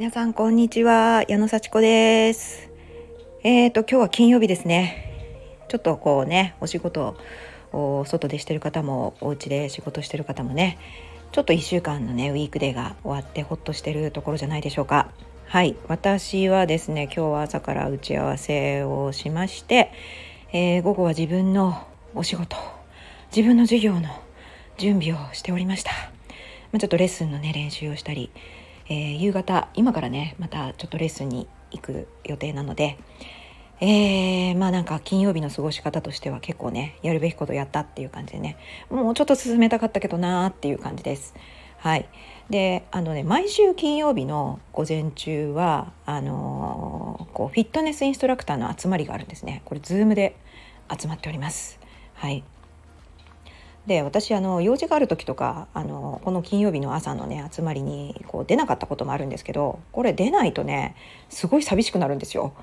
皆さんこんにちは。矢野幸子です。えーと今日は金曜日ですね。ちょっとこうねお仕事を外でしてる方もお家で仕事してる方もねちょっと1週間のねウィークデーが終わってほっとしてるところじゃないでしょうか。はい。私はですね今日は朝から打ち合わせをしまして、えー、午後は自分のお仕事自分の授業の準備をしておりました、まあ、ちょっとレッスンのね練習をしたりえー、夕方今からねまたちょっとレッスンに行く予定なので、えー、まあなんか金曜日の過ごし方としては結構ねやるべきことやったっていう感じでねもうちょっと進めたかったけどなーっていう感じです。はい、であのね毎週金曜日の午前中はあのー、こうフィットネスインストラクターの集まりがあるんですねこれ Zoom で集まっております。はいで私あの用事がある時とかあのこの金曜日の朝のね集まりにこう出なかったこともあるんですけどこれ出ないとねすごい寂しくなるんですよ。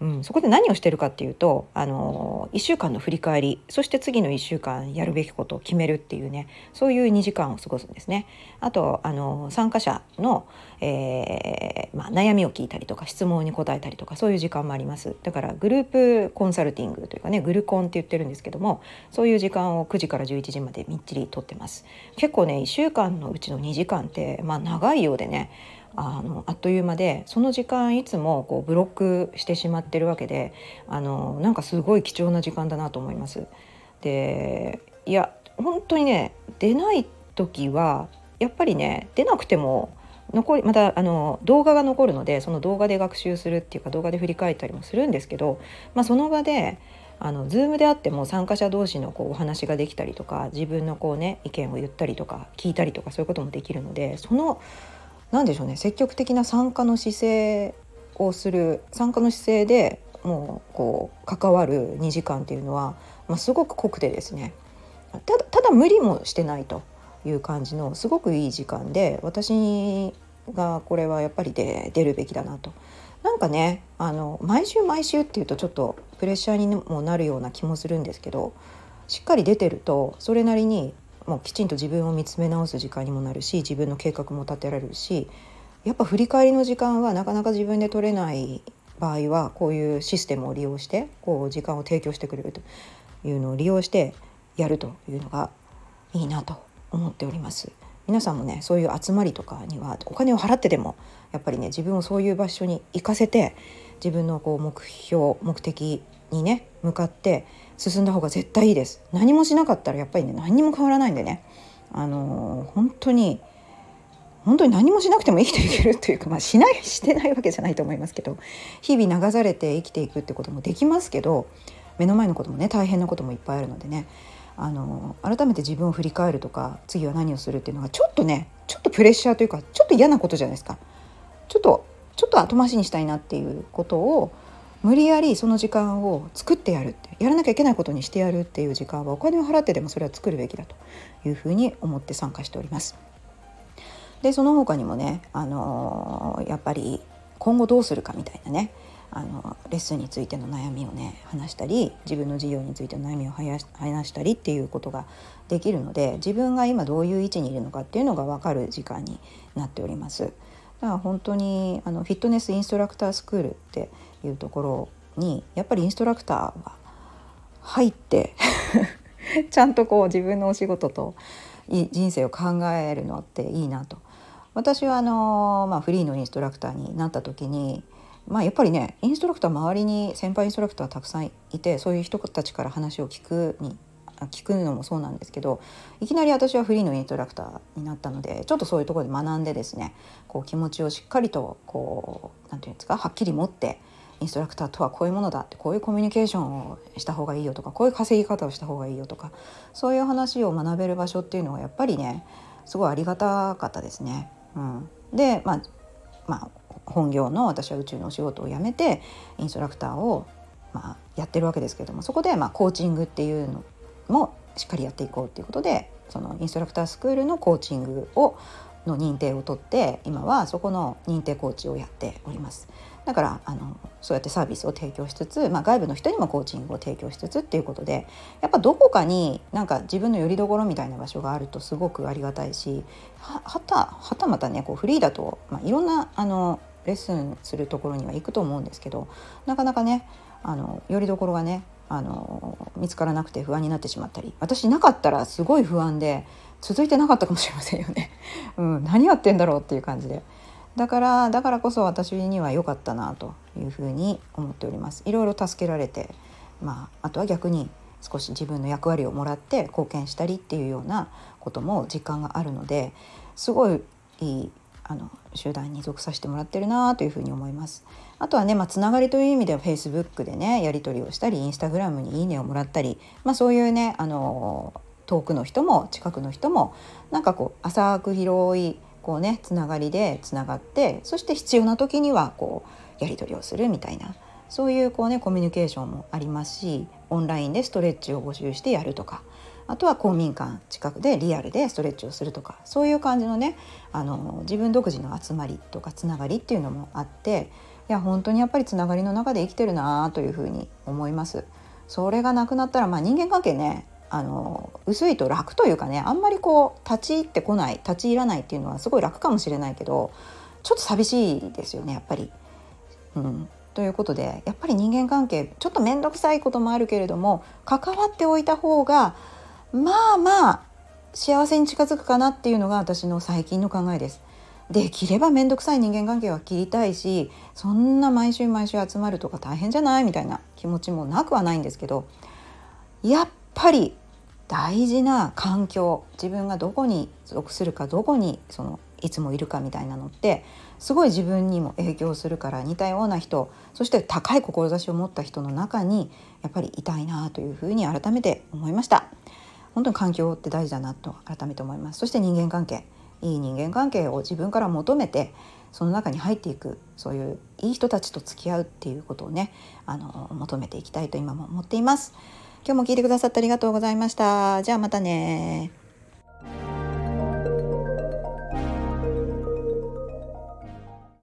うん、そこで何をしてるかっていうとあの1週間の振り返りそして次の1週間やるべきことを決めるっていうねそういう2時間を過ごすんですね。あとあの参加者の、えー、まあ、悩みを聞いたりとか質問に答えたりとかそういう時間もあります。だからグループコンサルティングというかねグルコンって言ってるんですけどもそういう時間を9時から11時までみっちりとってます。結構ね1週間のうちの2時間ってまあ長いようでねあのあっという間でその時間いつもこうブロックしてしまってるわけであのなんかすごい貴重な時間だなと思います。でいや本当にね出ない時はやっぱりね出なくても残りまたあの動画が残るのでその動画で学習するっていうか動画で振り返ったりもするんですけど、まあ、その場であの Zoom であっても参加者同士のこうお話ができたりとか自分のこうね意見を言ったりとか聞いたりとかそういうこともできるのでその何でしょうね積極的な参加の姿勢をする参加の姿勢でもうこう関わる2時間っていうのは、まあ、すごく濃くてですねただただ無理もしてないという感じのすごくいい時間で私がこれはやっぱりで出るべきだなと。なんかねあの毎週毎週っていうとちょっとプレッシャーにもなるような気もするんですけどしっかり出てるとそれなりにもうきちんと自分を見つめ直す時間にもなるし自分の計画も立てられるしやっぱ振り返りの時間はなかなか自分で取れない場合はこういうシステムを利用してこう時間を提供してくれるというのを利用してやるというのがいいなと思っております。皆さんもねそういう集まりとかにはお金を払ってでもやっぱりね自分をそういう場所に行かせて自分のこう目標目的にね向かって進んだ方が絶対いいです。何もしなかったらやっぱりね何にも変わらないんでね。あのー、本当に本当に何もしなくても生きていけるというか、まあ、しないしてないわけじゃないと思いますけど日々流されて生きていくってこともできますけど目の前のこともね大変なこともいっぱいあるのでねあの改めて自分を振り返るとか次は何をするっていうのがちょっとねちょっとプレッシャーというかちょっと嫌なことじゃないですかちょっとちょっと後回しにしたいなっていうことを無理やりその時間を作ってやるってやらなきゃいけないことにしてやるっていう時間はお金を払ってでもそれは作るべきだというふうに思って参加しております。でその他にもね、あのー、やっぱり今後どうするかみたいなねあのレッスンについての悩みをね話したり自分の事業についての悩みを話したりっていうことができるので自分が今どういう位置にいるのかっていうのが分かる時間になっております。だから本当にあのフィットネスインストラクタースクールっていうところにやっぱりインストラクターは入って ちゃんとこう自分のお仕事と人生を考えるのっていいなと。私はあの、まあ、フリーのインストラクターになった時に、まあ、やっぱりねインストラクター周りに先輩インストラクターたくさんいてそういう人たちから話を聞くに聞くのもそうなんですけどいきなり私はフリーのインストラクターになったのでちょっとそういうところで学んでですねこう気持ちをしっかりとこう何て言うんですかはっきり持ってインストラクターとはこういうものだってこういうコミュニケーションをした方がいいよとかこういう稼ぎ方をした方がいいよとかそういう話を学べる場所っていうのはやっぱりねすごいありがたかったですね。うん、で、まあ、まあ本業の私は宇宙のお仕事を辞めてインストラクターを、まあ、やってるわけですけれどもそこでまあコーチングっていうのもしっかりやっていこうっていうことでそのインストラクタースクールのコーチングをの認定を取って今はそこの認定コーチをやっております。だからあのそうやってサービスを提供しつつ、まあ、外部の人にもコーチングを提供しつつっていうことでやっぱどこかになんか自分の拠り所みたいな場所があるとすごくありがたいしはたはたまたねこうフリーだと、まあ、いろんなあのレッスンするところには行くと思うんですけどなかなかねあのよりどころがねあの見つからなくて不安になってしまったり私なかったらすごい不安で続いてなかったかもしれませんよね。うん、何やってんだろうっていう感じで。だからだからこそ私には良かったなというふうに思っております。いろいろ助けられて、まあ、あとは逆に少し自分の役割をもらって貢献したりっていうようなことも実感があるのですごいいいあの集団に属させてもらってるなというふうに思います。あとはね、まあ、つながりという意味では Facebook でねやり取りをしたり Instagram に「いいね」をもらったり、まあ、そういうねあの遠くの人も近くの人もなんかこう浅く広いこうねつながりでつながってそして必要な時にはこうやり取りをするみたいなそういうこうねコミュニケーションもありますしオンラインでストレッチを募集してやるとかあとは公民館近くでリアルでストレッチをするとかそういう感じのねあの自分独自の集まりとかつながりっていうのもあっていや本当にやっぱりつながりの中で生きてるなというふうに思います。それがなくなったら、まあ、人間関係ねあの薄いと楽というかねあんまりこう立ち入ってこない立ち入らないっていうのはすごい楽かもしれないけどちょっと寂しいですよねやっぱり。うん、ということでやっぱり人間関係ちょっと面倒くさいこともあるけれども関わっておいた方がまあまあ幸せに近づくかなっていうのが私の最近の考えです。できれば面倒くさい人間関係は切りたいしそんな毎週毎週集まるとか大変じゃないみたいな気持ちもなくはないんですけどやっぱり大事な環境自分がどこに属するかどこにそのいつもいるかみたいなのってすごい自分にも影響するから似たような人そして高い志を持った人の中にやっぱりいたいなというふうに改めて思いました本当に環境って大事だなと改めて思いますそして人間関係いい人間関係を自分から求めてその中に入っていくそういういい人たちと付き合うっていうことをねあの求めていきたいと今も思っています。今日も聞いてくださってありがとうございました。じゃあまたね